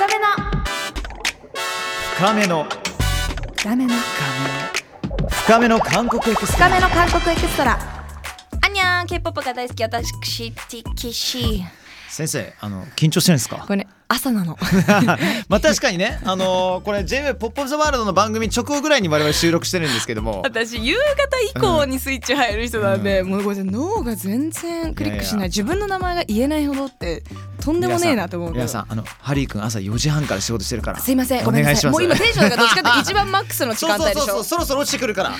深めの。深めの。深めの。深めの韓国エクストラ。深めの韓国エクストラ。あんにゃーん K-POP が大好き私ティキシ先生あの緊張してるんですか？これね朝なの。まあ確かにねあのーこれ JWEB ポップオブザワールドの番組直後ぐらいに我々収録してるんですけども。私夕方以降にスイッチ入る人なんで、もうこれ脳が全然クリックしない。自分の名前が言えないほどってとんでもねえなと思う皆さんあのハリー君朝4時半から仕事してるから。すいませんごめんなさい。お願いします。もう今テンションがどっちかって一番マックスの時間帯でしょ。そうそうそうそろそろ落ちてくるから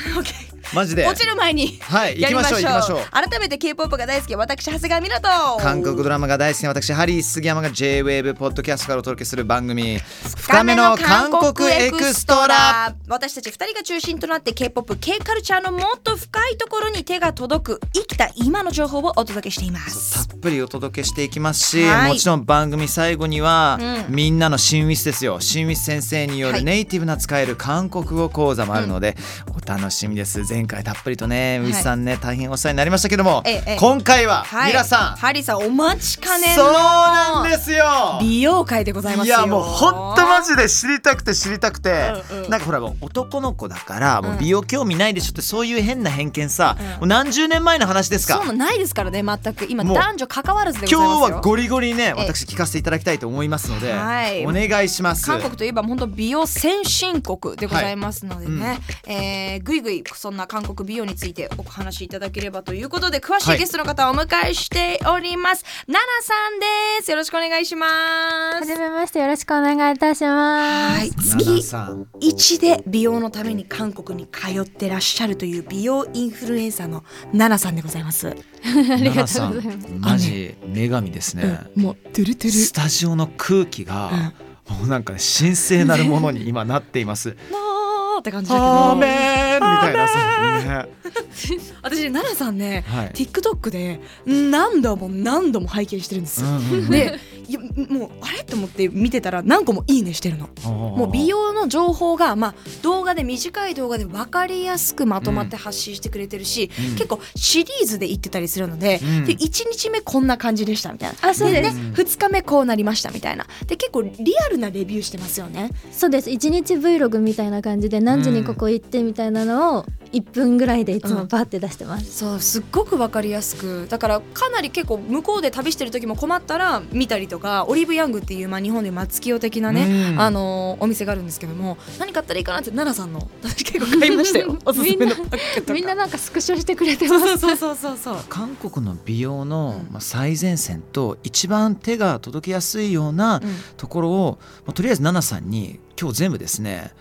マジで。落ちる前にはい やりましょう。行きましょう改めて K-POP が大好き私長谷川湊韓国ドラマが大好きな私ハリー杉山が JWAVE ポッドキャストからお届けする番組深めの韓国エクストラ。私たち2人が中心となって K-POP、K カルチャーのもっと深いところに手が届く生きた今の情報をお届けしています。たっぷりお届けしていきます。し、はい。もちろん番組最後には、うみんなの新ウィスですよ。新ウィス先生によはい。るネイティブな使える韓国語講座もあるので、お楽しみです前回たっぷりとねウィスさんね、大変お世話になりましたけども、今回は、はい。皆さん。ハリーさんお待ちかねそうのなんですよ。美容会でございますよ。いやもうほんとマジで知りたくて知りたくて、うなんかほらもう男の子だからもううん美容興味ないでしょってそういう変な偏見さ、うん。もう何十年前の話ですか。そうなんないですからね全く。今男女関わらずでございますよ。今日はゴリゴリねえ私聞かせていただきたいと思いますので、はい。お願いします。韓国といえば本当美容先進国でございますのでね、はい。えーぐいぐいそんな韓国美容についてお話しいただければということで詳しはい。いゲストの方をお迎えしております、ナナさんです。よろしくお願いします。はじめましてよろしくお願いいたします。月さん1で美容のために韓国に通ってらっしゃるという美容インフルエンサーのナナさんでございます、ありがとうございます。マジ女神ですね、もうトゥルトゥルスタジオの空気が、もうなんかね神聖なるものに今なっています。って感じだけど。アーメンみたいなさ、ね、私ナナさんね、はい。TikTok で何度も何度も拝見してるんですよ、うんうん。でもうあれ？と思って見てたら何個もいいねしてるの。ももう美容の情報が、まあ、動画で短い動画で分かりやすくまとまって発信してくれてるし、うん。結構シリーズで言ってたりするので,、うん。で1日目こんな感じでしたみたいな。あそうです。ね、2日目こうなりましたみたいな。で結構リアルなレビューしてますよね。そうです。一日 Vlog みたいな感じで何時にここ行ってみたいなのを1分ぐらいでいつもバーって出してます。そうすっごく分かりやすく。だからかなり結構向こうで旅してる時も困ったら見たりとかオリーブヤングっていう、まあ、日本で松清的なね、うん。あのーお店があるんですけども何買ったらいいかなって奈々さんの私結構買いましたよ。おすすめのパッケとか。みんななんかスクショしてくれてます。そうそうそうそうそう。韓国の美容の最前線と一番手が届きやすいようなところを、まあとりあえずナナさんに今日全部ですね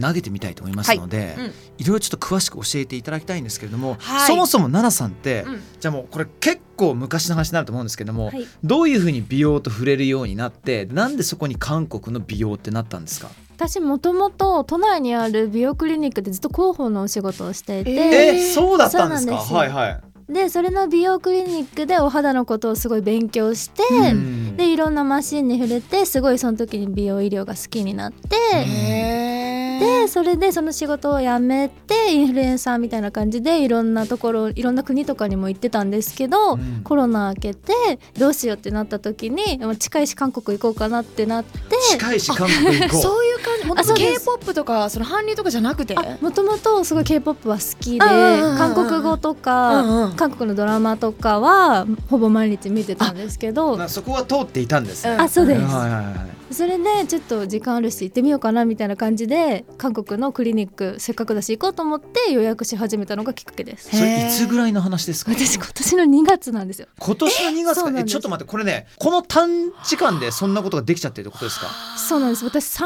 投げてみたいと思いますので、うん。いろいろちょっと詳しく教えていただきたいんですけれども、はい。そもそもナナさんって、うん。じゃあもうこれ結構昔の話になると思うんですけども、はい。どういうふうに美容と触れるようになってなんでそこに韓国の美容ってなったんですか？私もともと都内にある美容クリニックでずっと広報のお仕事をしていて、ええそうだったんですか？はいはい。でそれの美容クリニックでお肌のことをすごい勉強して、うん。でいろんなマシンに触れてすごいその時に美容医療が好きになって、へでそれでその仕事を辞めてインフルエンサーみたいな感じでいろんなところいろんな国とかにも行ってたんですけど、うん。コロナ明けてどうしようってなった時に近いし韓国行こうかなってなって近いし韓国行こう。そういう感じ。もっとあそうです。K-POP とかその韓流とかじゃなくて？もともとすごい k p o p は好きで韓国語とか、韓国のドラマとかはほぼ毎日見てたんですけど。なそこは通っていたんですね。うんあそうです。はいはいはい。それでちょっと時間あるし行ってみようかなみたいな感じで韓国のクリニックせっかくだし行こうと思って予約し始めたのがきっかけです。それいつぐらいの話ですか？私今年の2月なんですよ。今年の2月か？ちょっと待ってこれねこの短時間でそんなことができちゃってるってことですか？そうなんです。私3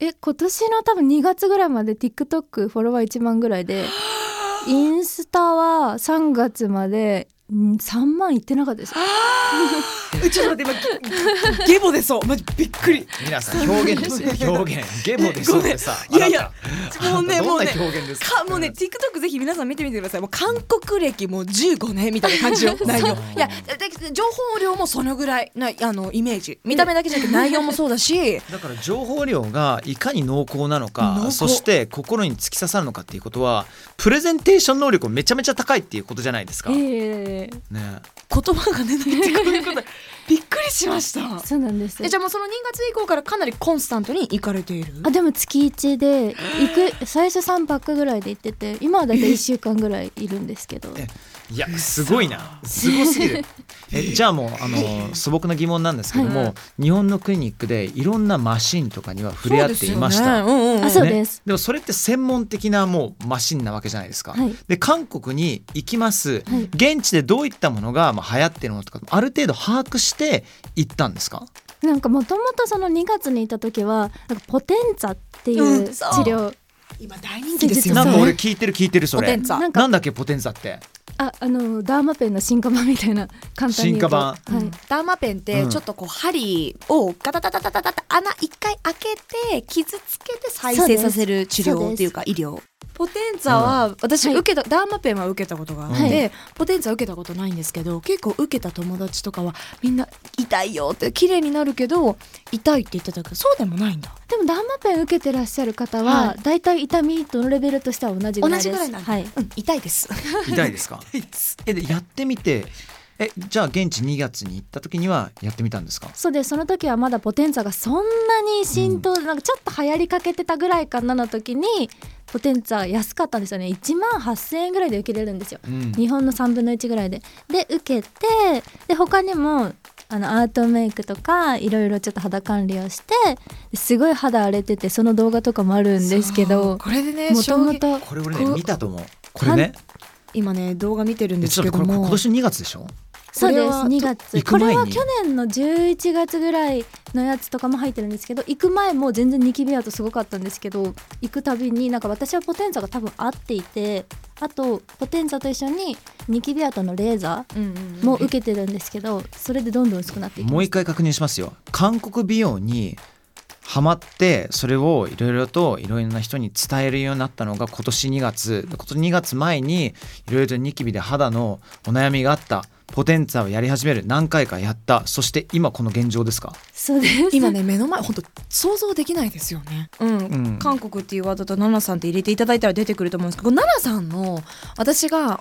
え今年の多分2月ぐらいまで TikTok フォロワー1万ぐらいで インスタは3月までん3万いってなかったです。え ちょっと待って今ゲボ出そう。マジびっくり。皆さん表現ですよ。表現。ゲボでそうってさ。いやいやもうねもうね表現ですか？かもうね TikTok ぜひ皆さん見てみてください。もう韓国歴もう15年みたいな感じよ 内容。いや情報量もそのぐらいなあのイメージ。見た目だけじゃなくて内容もそうだし。だから情報量がいかに濃厚なの濃か厚。そして心に突き刺さるのかっていうことはプレゼンテーション能力めちゃめちゃ高いっていうことじゃないですか。ええね。言葉が出ないってこういうこと。びっくりしました。そうなんです。えじゃあもうその2月以降からかなりコンスタントに行かれている？あでも月1で行く最初3泊ぐらいで行ってて今はだいたい1週間ぐらいいるんですけど。えいやすごいな。すごすぎる。えじゃあもうあの素朴な疑問なんですけども、はい日本のクリニックでいろんなマシンとかには触れ合っていました、そうですです。でもそれって専門的なもうマシンなわけじゃないですか。はい。で韓国に行きます、はい。現地でどういったものがまあ流行ってるのとかある程度把握して行ったんですか？なんかもともとその2月にいた時はなんかポテンツァっていううん治そう。療、今大人気ですよね。なんか俺聞いてる聞いてるそれ。ポテンツァなんかなんだっけポテンツァって？ああのダーマペンの進化版みたいな簡単に言うと。進化版はい、ダーマペンってうん。ちょっとこう針をガタタタタタタタ穴一回開けて傷つけて再生させる治療っていうか医療ポテンツァは私はい。受けた、ダーマペンは受けたことがあって、はい。ポテンツァ受けたことないんですけど結構受けた友達とかはみんな痛いよって綺麗になるけど痛いって言ってたけどそうでもないんだ。でもダーマペン受けてらっしゃる方ははだい。たい痛みとのレベルとしては同じぐらいです。同じぐらいなはい。うん、痛いです。痛いですか？えでやってみてえじゃあ現地2月に行った時にはやってみたんですか？そうです。その時はまだポテンツァがそんなに浸透、なんかちょっと流行りかけてたぐらいかなの時にポテンツァ安かったんですよね。1万8000円ぐらいで受けれるんですよ。うん。日本の3分の1ぐらいで。で受けてで他にもあのアートメイクとかいろいろちょっと肌管理をしてすごい肌荒れててその動画とかもあるんですけどこれでねもともとこれ俺ね見たと思う。これね。今ね動画見てるんですえちょっとこれけども今年2月でしょ？そうです。これは2月。これは去年の11月ぐらいのやつとかも入ってるんですけど行く前も全然ニキビ跡すごかったんですけど行くたびになんか私はポテンツァが多分合っていてあとポテンツァと一緒にニキビ跡のレーザーも受けてるんですけどそれでどんどん薄くなっていきもう一回確認しますよ。韓国美容にハマってそれをいろいろといろいろな人に伝えるようになったのが今年2月。今年2月前にいろいろとニキビで肌のお悩みがあったポテンツァをやり始める何回かやった。そして今この現状ですか？そうです。今ね目の前本当想像できないですよね。うん、うん。韓国っていうワードとナナさんって入れていただいたら出てくると思うんですけど、ナナさんの私が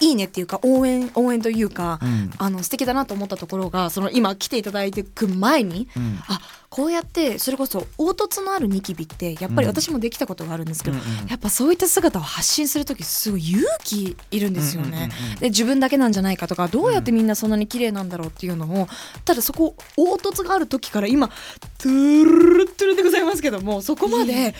いいねっていうか応援応援というか、うん。あの素敵だなと思ったところがその今来ていただいてく前に。うん。あこうやってそれこそ凹凸のあるニキビってやっぱりうん。私もできたことがあるんですけど、うんうんやっぱそういった姿を発信する時すごい勇気いるんですよね。で自分だけなんじゃないかとかどうやってみんなそんなに綺麗なんだろうっていうのをただそこ凹凸がある時から今トゥルルトゥルでございますけどもそこまで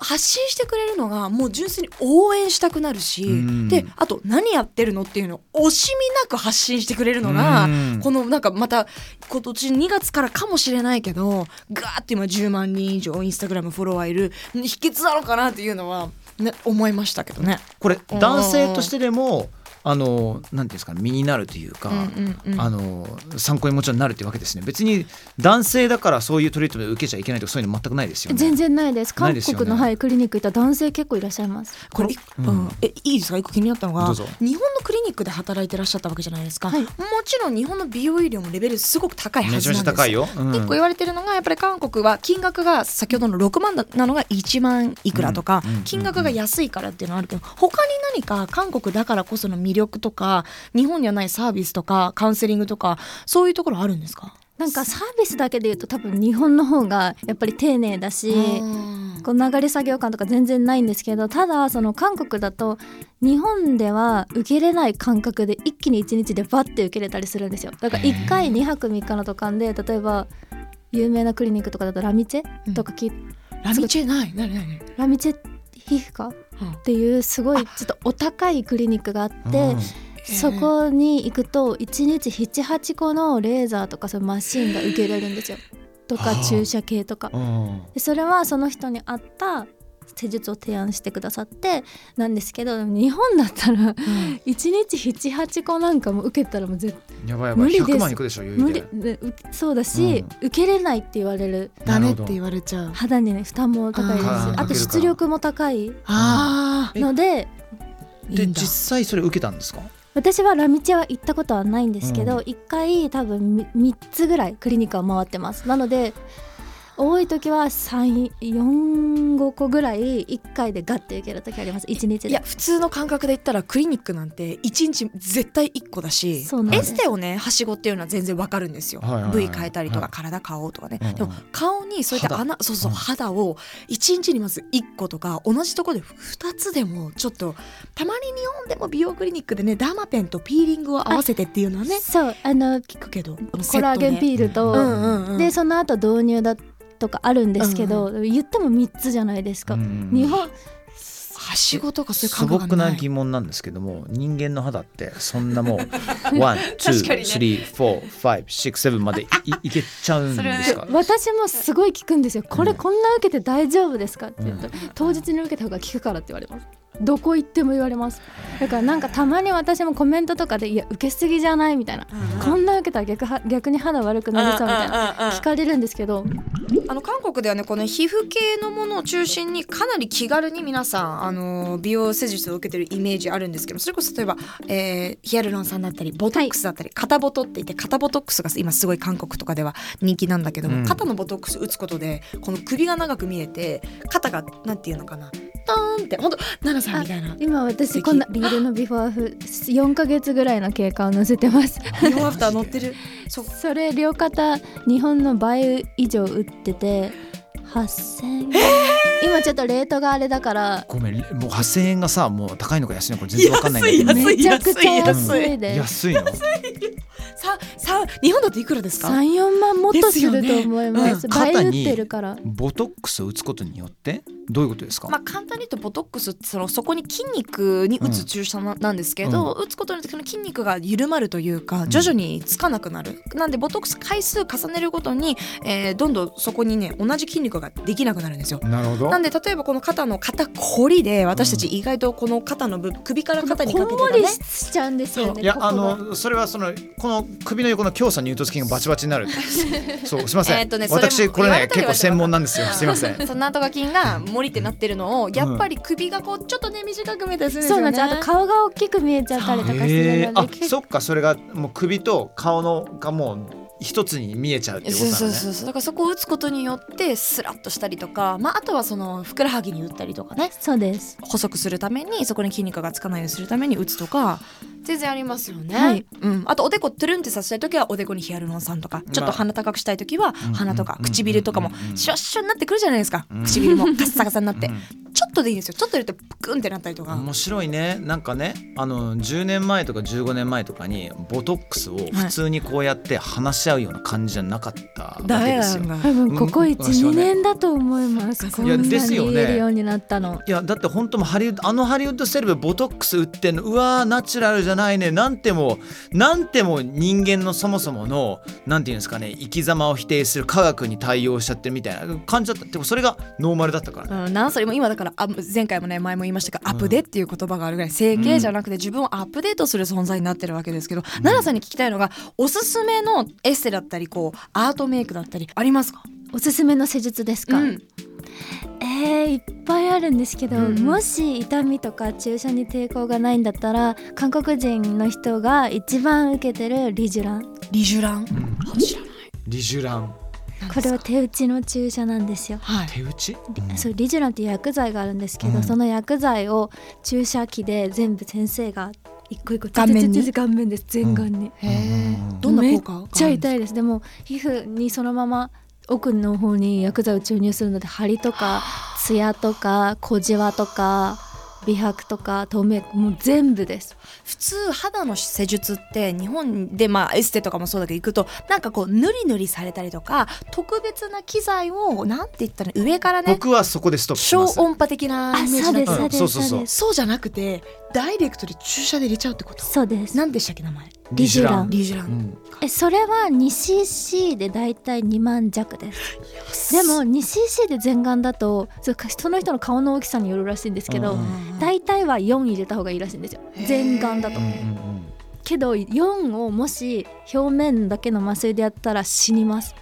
発信してくれるのがもう純粋に応援したくなるし、うん。であと何やってるのっていうのを惜しみなく発信してくれるのが、うん。このなんかまた今年2月からかもしれないけどガーって今10万人以上インスタグラムフォロワーいる秘訣なのかなっていうのは、ね、思いましたけどね。これ男性としてでもあのなんていうんですか身になるというか、うんうんうん。あの参考にもちろんなるっていうわけですね。別に男性だからそういうトリートメント受けちゃいけないとかそういうの全くないですよね。全然ないです。韓国の、はい、クリニック行ったら男性結構いらっしゃいます。これ、うん。うん。えいいですか？一個気になったのが日本のクリニックで働いてらっしゃったわけじゃないですか、はい。もちろん日本の美容医療もレベルすごく高いはずなんです。めちゃ高いよ、うん。一個言われてるのがやっぱり韓国は金額が先ほどの6万なのが1万いくらとか、うんうん金額が安いからっていうのはあるけど他に何か韓国だからこその魅力とか日本にはないサービスとかカウンセリングとかそういうところあるんですか？なんかサービスだけで言うと多分日本の方がやっぱり丁寧だしこう流れ作業感とか全然ないんですけどただその韓国だと日本では受けれない感覚で一気に1日でバッて受けれたりするんですよ。だから1回2泊3日のとかで例えば有名なクリニックとかだとラミチェとかき、ラミチェない？ラミチェ皮膚科？っていうすごいちょっとお高いクリニックがあって、そこに行くと1日78個のレーザーとかそのマシンが受けれるんですよ。とかはあ。注射系とか。うん。でそれはその人に合った施術を提案してくださってなんですけど日本だったら1日78個なんかも受けたらもう絶やばいやばい。無理です。100万いくでしょ余無裕で理そうだし、受けれないって言われる。ダメって言われちゃう。肌にね負担も高いですあと出力も高いあえのでで実際それ受けたんですか？私はラミチェは行ったことはないんですけど、うん。1回多分3つぐらいクリニックは回ってます。なので多い時は34個ぐらい1回でガッて受ける時あります。1日で。いや普通の感覚で言ったらクリニックなんて1日絶対1個だしそうなんです。エステをねはしごっていうのは全然わかるんですよ、はいはいはい。部位変えたりとか、はい。体買おうとかね、うんうん。でも顔にそういった穴そうそううん。肌を1日にまず1個とか同じところで2つでもちょっとたまに日本でも美容クリニックでねダーマペンとピーリングを合わせてっていうのはねそう。あの聞くけどコラーゲンピールと、うんうんうん。でその後導入だとかあるんですけど、言っても3つじゃないですか、うん日本はしごとかそうい？う感覚がな疑問なんですけども人間の肌ってそんなもう one、two、確かにね。 three、four、five、six、seven までいいいけちゃうんですか？私もすごい聞くんですよ。これうん。こんな受けて大丈夫ですか？って言うと、うん。当日に受けた方が効くからって言われますどこ行っても言われます。だからなんかたまに私もコメントとかでいや受けすぎじゃないみたいな、こんな受けたら逆は逆に肌悪くなりそうみたいな。聞かれるんですけど。あの韓国ではねこの皮膚系のものを中心にかなり気軽に皆さんあの美容施術を受けてるイメージあるんですけどそれこそ例えば、えーヒアルロン酸だったりボトックスだったり、肩ボトって言って肩ボトックスが今すごい韓国とかでは人気なんだけども、うん肩のボトックス打つことでこの首が長く見えて肩がなんていうのかなトーンって本当奈々さんみたいな。今私こんなリールのビフォーアフ4ヶ月ぐらいの経過を載せてます。ビフォーアフター乗ってる？それ両肩日本の倍以上売ってて8000円、今ちょっとレートがあれだから。ごめん、もう8000円がさ、もう高いのか安いのか全然わかんないんだけど。安いめちゃくちゃ安いです。安いの。ささ日本だといくらですか？34万もっとすると思います。ですよね。倍売っ肩にてるから。ボトックスを打つことによってどういうことですか？まあ、簡単に言うとボトックスってそのそこに筋肉に打つ注射ななんですけど、打つことによってその筋肉が緩まるというか徐々につかなくなる、なんでボトックス回数重ねるごとに、えーどんどんそこにね同じ筋肉ができなくなるんですよ。なるほど。なんで例えばこの肩の肩こりで私たち意外とこの肩の部分首から肩にかけこんもりてがねしちゃうんですよねいやあここがのそれはそのこの首の横の強鎖乳突筋がバチバチになる そうすいません、えーとね私これね結構専門なんですよ。す。いません。そのとか筋がモリってなってるのをやっぱり首がこうちょっとね短く見えたりするんですよね。そうなんですあと顔が大きく見えちゃったりとかするへー。あので結そっかそれがもう首と顔のがもう一つに見えちゃうってことそうなのねそうそうそう。だからそこを打つことによってスラッとしたりとか、まあ、あとはそのふくらはぎに打ったりとかね。そうです。細くするためにそこに筋肉がつかないようにするために打つとか全然ありますよね、はい。うん、あとおでこトゥルンってさせたい時はおでこにヒアルロン酸とか。ちょっと鼻高くしたい時はうん鼻とかうん。唇とかもうん。シュッシュになってくるじゃないですか。うん。唇もカッサカサになってっとでいいんですよ。ちょっと入れてプクンってなったりとか。面白いね。なんかねあの10年前とか15年前とかにボトックスを普通にこうやって話し合うような感じじゃなかったわけですよ。だ多分ここうん私は12ね年だと思います。こんいやなにですよね。言えるようになったの。いやだって本当もハリウッドあのハリウッドセレブボトックス打ってんのうわーナチュラルじゃないね。なんてもなんても人間のそもそものなんていうんですかね生き様を否定する科学に対応しちゃってるみたいな感じだった。でもそれがノーマルだったからね。うん、なんそれも今だからあ前回もね前も言いましたがアップデっていう言葉があるぐらい整形じゃなくて自分をアップデートする存在になってるわけですけど、奈々さんに聞きたいのがおすすめのエステだったりこうアートメイクだったりありますか、おすすめの施術ですか、うん。えー、いっぱいあるんですけど、うん。もし痛みとか注射に抵抗がないんだったら韓国人の人が一番受けてるリジュラン。リジュラン、あ知らない。リジュランこれは手打ちの注射なんですよ。はい。手打ち、リそうリジュランっていう薬剤があるんですけど、うんその薬剤を注射器で全部先生が一個一個顔面に顔面です全顔に、へえうん。どんなめっ効果がちゃ痛いです。でも皮膚にそのまま奥の方に薬剤を注入するので張りとかツヤとか小じわとか美白とか透明もう全部です。普通肌の施術って日本でまあエステとかもそうだけど行くとなんかこう塗り塗りされたりとか特別な機材をなんて言ったら上からね僕はそこでストップします。超音波的なイメージだそうそうじゃなくてダイレクトで注射で入れちゃうってこと？そうです。何でしたっけ名前？リジュラン。リジュラン、うん。えそれは 2cc でだいたい2万弱です。でも 2cc で全顔だとそその人の顔の大きさによるらしいんですけど、うん大体は4入れた方がいいらしいんですよ。全顔だと。けど4をもし表面だけの麻酔でやったら死にます。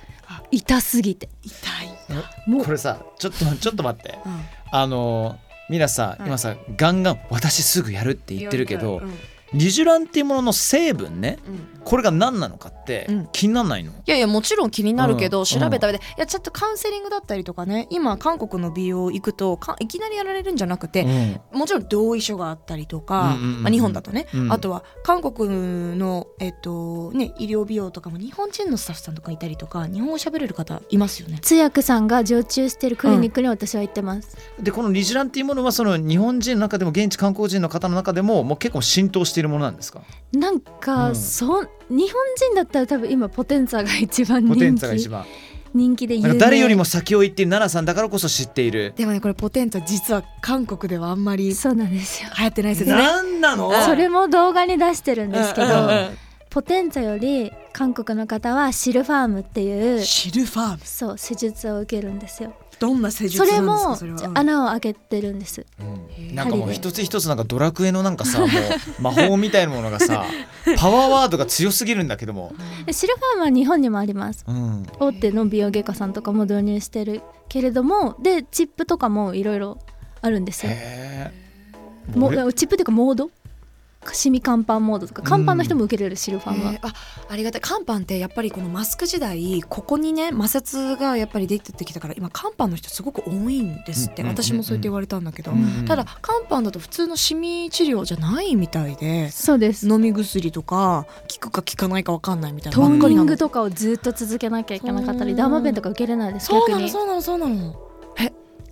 痛すぎて。痛い、もうこれさちょっとちょっと待って。うん。あの皆さん、うん今さガンガン私すぐやるって言ってるけど、うん。リジュランっていうものの成分ねうんこれが何なのかってうん。気にならないの、いやいやもちろん気になるけど、うん。調べた上で、いやちょっとカウンセリングだったりとかね今韓国の美容行くとかいきなりやられるんじゃなくて、うん。もちろん同意書があったりとか、うんうんうんまあ、日本だとね、うん。あとは韓国の、えっとね、医療美容とかも日本人のスタッフさんとかいたりとか日本語喋れる方いますよね。通訳さんが常駐してるクリニックに私は行ってます、でこのリジランっていうものはその日本人の中でも現地韓国人の方の中でももう結構浸透しているものなんですか？なんか、うん。そん日本人だったら多分今ポテンツァが一番ポテン人気ツァが一番。人気で有名。誰よりも先を行っている奈々さんだからこそ知っている。でもねこれポテンツァ実は韓国ではあんまり流そうなんですよ。行ってない説ね。なんなの？それも動画に出してるんですけど、うんうんうん。ポテンツァより韓国の方はシルファームっていうシルファーム。そう施術を受けるんですよどんな施術そなんですかれもそれは、うん。穴を開けてるんです。うん。なんかもう一つ一つなんかドラクエのなんかさ もう魔法みたいなものがさ パワーワードが強すぎるんだけども、でシルファームは日本にもあります。うん、大手の美容外科さんとかも導入してるけれどもでチップとかもいろいろあるんですよ。も俺チップっていうかモードシミ乾パンモードとか乾パンの人も受けれるシルファームは、えーあありがたい。乾パンってやっぱりこのマスク時代ここにね摩擦がやっぱり出てきたから今乾パンの人すごく多いんですって、私もそうやって言われたんだけど、うんただ乾パンだと普通のシミ治療じゃないみたいでそうです。飲み薬とか効くか効かないか分かんないみたいなトーニングとかをずっと続けなきゃいけなかったそうりダーマペンとか受けれないですそう逆になのそうなのそうなの。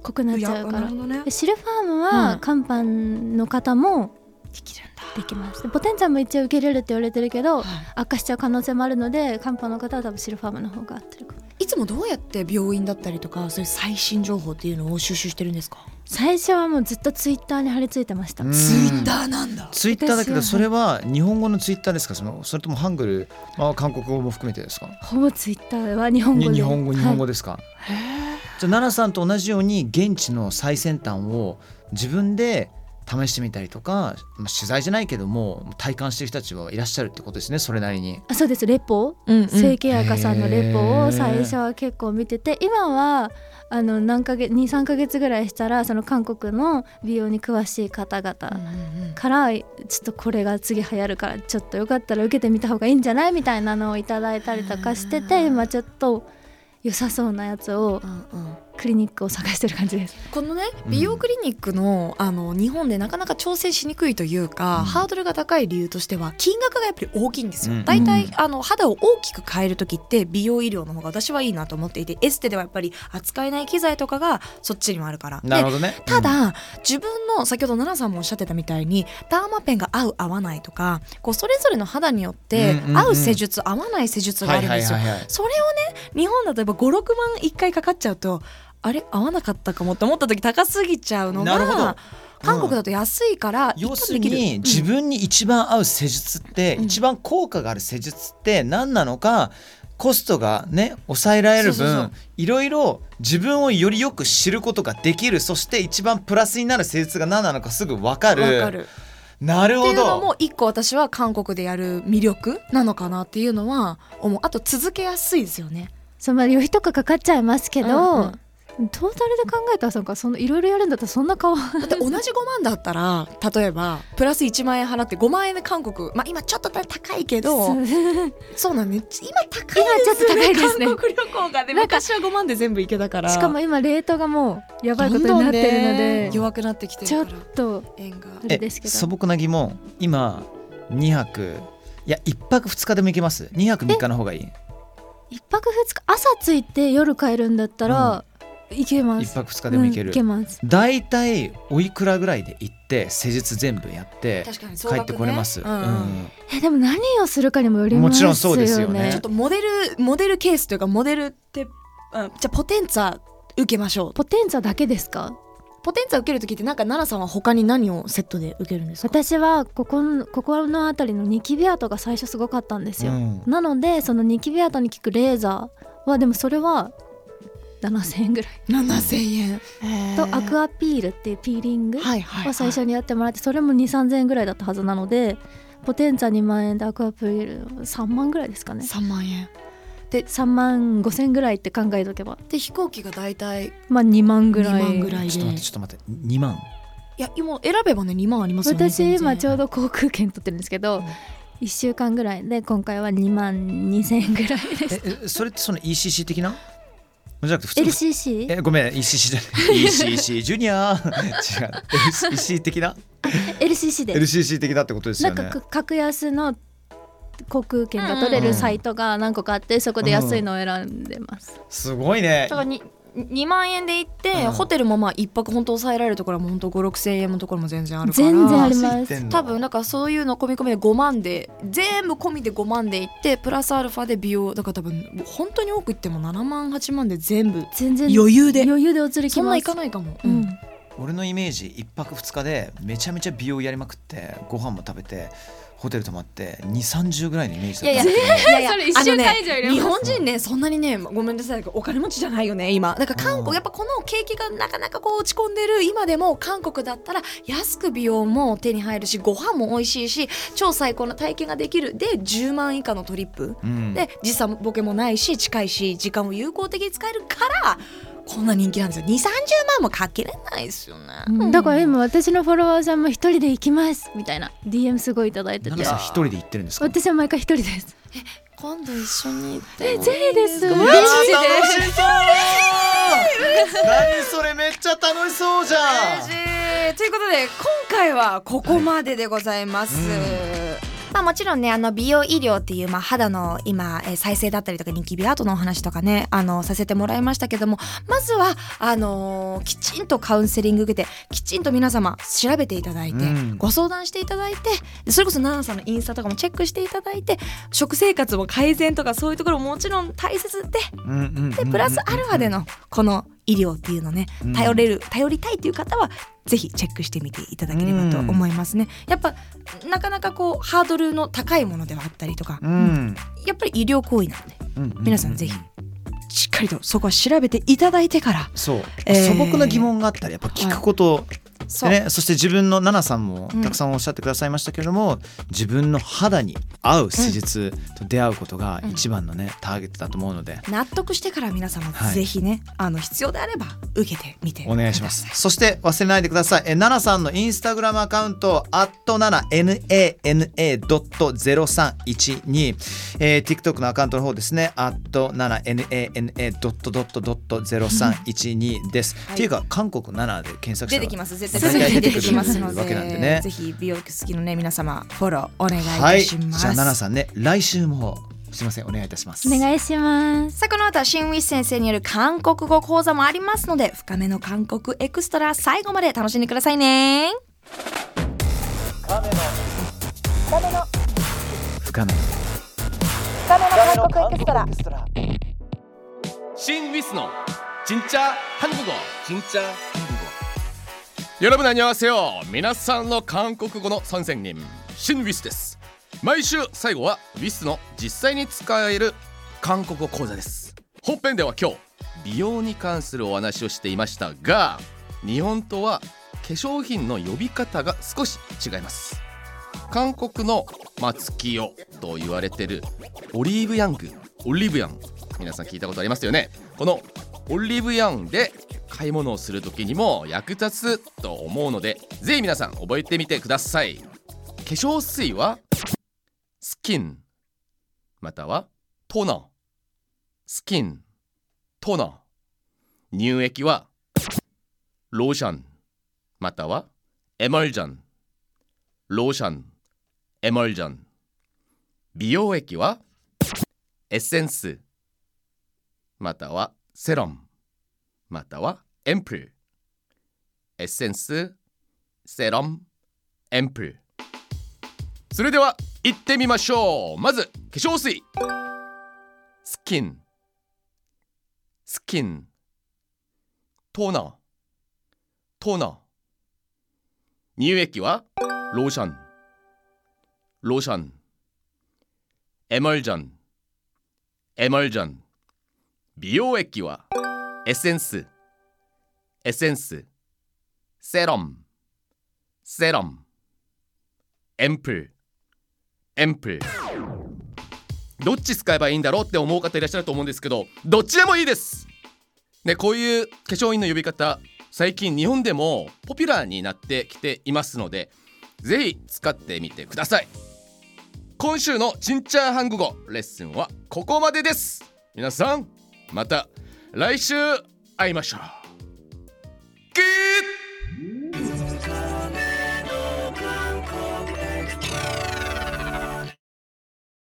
濃くなっちゃうから。ね。でシルファームうん。は乾パンの方もできるんだ。できます。でポテンツァも一応受けれるって言われてるけどはい。悪化しちゃう可能性もあるので乾パンの方は多分シルファームの方が合ってるかも。いつもどうやって病院だったりとかそういう最新情報っていうのを収集してるんですか？最初はもうずっとツイッターに貼り付いてました、うん。ツイッターなんだ。ツイッターだけどそれは日本語のツイッターですか？そのそれともハングル、まあ、韓国語も含めてですか？ほぼツイッターは日本語日本語日本語はい。ですか、じゃあ奈々さんと同じように現地の最先端を自分で試してみたりとか、まあ、取材じゃないけども体感してる人たちはいらっしゃるってことですねそれなりに。あそうです。レポ。うんうん。整形外科さんのレポを最初は結構見てて今はあの何ヶ月23ヶ月ぐらいしたらその韓国の美容に詳しい方々からちょっとこれが次流行るからちょっとよかったら受けてみた方がいいんじゃない？みたいなのをいただいたりとかしてて今ちょっと良さそうなやつをうんうんクリニックを探してる感じです。このねうん美容クリニックの,、あの日本でなかなか調整しにくいというか、うんハードルが高い理由としては金額がやっぱり大きいんですよ。うんだいたいうんあの肌を大きく変える時って美容医療の方が私はいいなと思っていてエステではやっぱり扱えない機材とかがそっちにもあるから。でなるほどね。ただ、自分の先ほど奈々さんもおっしゃってたみたいにダーマペンが合う合わないとかこうそれぞれの肌によってうんうんうん合う施術、合わない施術があるんですよ。それをね日本だとやっぱ56万1回かかっちゃうとあれ合わなかったかもって思った時高すぎちゃうのなるほど。が韓国だと安いから一要するに自分に一番合う施術って、うん。一番効果がある施術って何なのかコストがね抑えられる分いろいろ自分をよりよく知ることができる。そして一番プラスになる施術が何なのかすぐ分かる。わかる。なるほっていうのども一個私は韓国でやる魅力なのかなっていうのは思う。あと続けやすいですよね。そうまあ旅費とかかかっちゃいますけど、うんうんトータルで考えたらなんかそのいろいろやるんだったらそんな顔。だって同じ5万だったら例えばプラス1万円払って5万円で韓国まあ今ちょっと高いけどそう。そうなんね今高い今ちょっと高いですね。韓国旅行が。ねなんか昔は5万で全部行けたから。しかも今レートがもうやばいことになってるのどんどんでね。弱くなってきてちょっと円が。あれですけど。素朴な疑問今2泊いや1泊2日でも行けます。2泊3日の方がいい。一泊二日朝着いて夜帰るんだったら、いけます。1泊2日でも行ける。うんいけます。大体おいくらぐらいで行って施術全部やって確かに帰ってこれます、うん。うん。うんえでも何をするかにもよりますよね。もちろんそうですよね。ちょっとモデルモデルケースというかモデルってあじゃあポテンツァ受けましょう。ポテンツァだけですか？ポテンツァ受ける時ってなんか奈々さんは他に何をセットで受けるんですか？私はここのここの辺りのニキビ跡が最初すごかったんですよ、うん。なのでそのニキビ跡に効くレーザーはでもそれは7000円ぐらい。7000円。とアクアピールっていうピーリングを最初にやってもらってそれも2 3 0 0 0円ぐらいだったはずなのでポテンツァ2万円でアクアピール3万ぐらいですかね。3万円。3万5千ぐらいって考えとけば。で飛行機が大体まあ2万ぐらい。2万ぐらいちょっと待ってちょっと待って2万。いや今選べばね2万ありますよね私今ちょうどど航空券取ってるんですけど、1週間ぐらいで今回は2万2000円ぐらいでえそれってその ECC 的な？じゃなくて普通 LCC? えごめん。ECC じゃない ECC ジュニア違う。LCC 的な？LCC で。LCC 的だってことですなんよねかく格安の航空券が取れるサイトが何個かあってそこで安いのを選んでます、すごいね。だからに2万円で行って、うん。ホテルもまあ一泊本当抑えられるところはもう本当5 6千円のところも全然あるから。全然ありつます。多分なんかそういうの込み込みで5万で全部込みで5万で行ってプラスアルファで美容。だから多分本当に多く行っても7万8万で全部全然余裕で。余裕でお釣りきます。そんな行かないかも、ううんん俺のイメージ一泊二日でめちゃめちゃ美容やりまくってご飯も食べてホテル泊まって2 3 0ぐらいのイメージだった。んだけどいやいや。それ一週間以上入れます？日本人ねそんなにねごめんなさいお金持ちじゃないよね今。だから韓うん。国やっぱこの景気がなかなかこう落ち込んでる今でも韓国だったら安く美容も手に入るしご飯も美味しいし超最高な体験ができる。で10万以下のトリップ。うん。で時差ボケもないし近いし時間を有効的に使えるからこんな人気なんですよ。2 3 0万もかけれないですよね、うん。だから今私のフォロワーさんも一人で行きますみたいな。DM すごいいただいてて。奈々さん一人で行ってるんですか？私は毎回一人です。今度一緒に行ってぜひですマジでうわ楽しそう何それ？めっちゃ楽しそうじゃん。嬉しい。ということで今回はここまででございます。まあもちろんねあの美容医療っていう、まあ、肌の今、えー再生だったりとかニキビアートのお話とかねあのさせてもらいましたけどもまずはあのーきちんとカウンセリング受けてきちんと皆様調べていただいて、うん。ご相談していただいてそれこそ奈々さんのインスタとかもチェックしていただいて食生活も改善とかそういうところももちろん大切でうんうんうん。でプラスアルファでのこの医療っていうのねうん。頼れる頼りたいっていう方はぜひチェックしてみていただければと思いますね。やっぱなかなかこうハードルの高いものではあったりとか、うん。やっぱり医療行為なのでうんうん。皆さんぜひしっかりとそこは調べていただいてからそう、えー素朴な疑問があったらやっぱ聞くこと、そね、そして自分の奈々さんもうん。たくさんおっしゃってくださいましたけれども、自分の肌に合う施術と出会うことが一番のね、ターゲットだと思うので。納得してから皆様はい。ぜひね、あの必要であれば受けてみてお願いします。そして忘れないでください。え奈々さんのインスタグラムアカウント @7nana.0312 えー TikTok のアカウントの方ですね。@7nana.0312 です、はい。っていうか韓国7で検索したら出てきます。絶対絶対出てきますの出てくるわけなんでねぜひ美容好きのね皆様フォローお願いいはいじゃあたします。奈々さんね来週もすいませんお願いいたしますお願いしますさあこの後はシンウィス先生による韓国語講座もありますので深めの韓国エクストラ最後まで楽しんでくださいね深め신 위스노 진짜 한국어 진짜 한국어 여러분 안녕하세요 미나산의 한국어 선생님 신 위스 です毎週最後はウィスの実際に使える韓国語講座です本編では今日美容に関するお話をしていましたが日本とは化粧品の呼び方が少し違います韓国の松木よと言われてるオリーブヤングオリーブヤン皆さん聞いたことありますよねこのオリーブヤンで 買い物をする時にも役立つと思うのでぜひ皆さん覚えてみてください。化粧水は？スキン。またはトーナー。スキン。トー。ナ乳液は？ローション。またはエマルジョン。ローション。エマルジョン。美容液は？エッセンス。またはセロンまたはエンプルエッセンスセロンエンプルそれでは行ってみましょうまず化粧水スキンスキントーナートーナー乳液はローションローションエマルジョンエマルジョン美容液はエッセンスエッセンスセロンセロンエンプルエンプルどっち使えばいいんだろうって思う方いらっしゃると思うんですけどどっちでもいいです。ねこういう化粧品の呼び方最近日本でもポピュラーになってきていますのでぜひ使ってみてください。今週のチンチャーハング語レッスンはここまでです。皆さんまた来週会いましょう。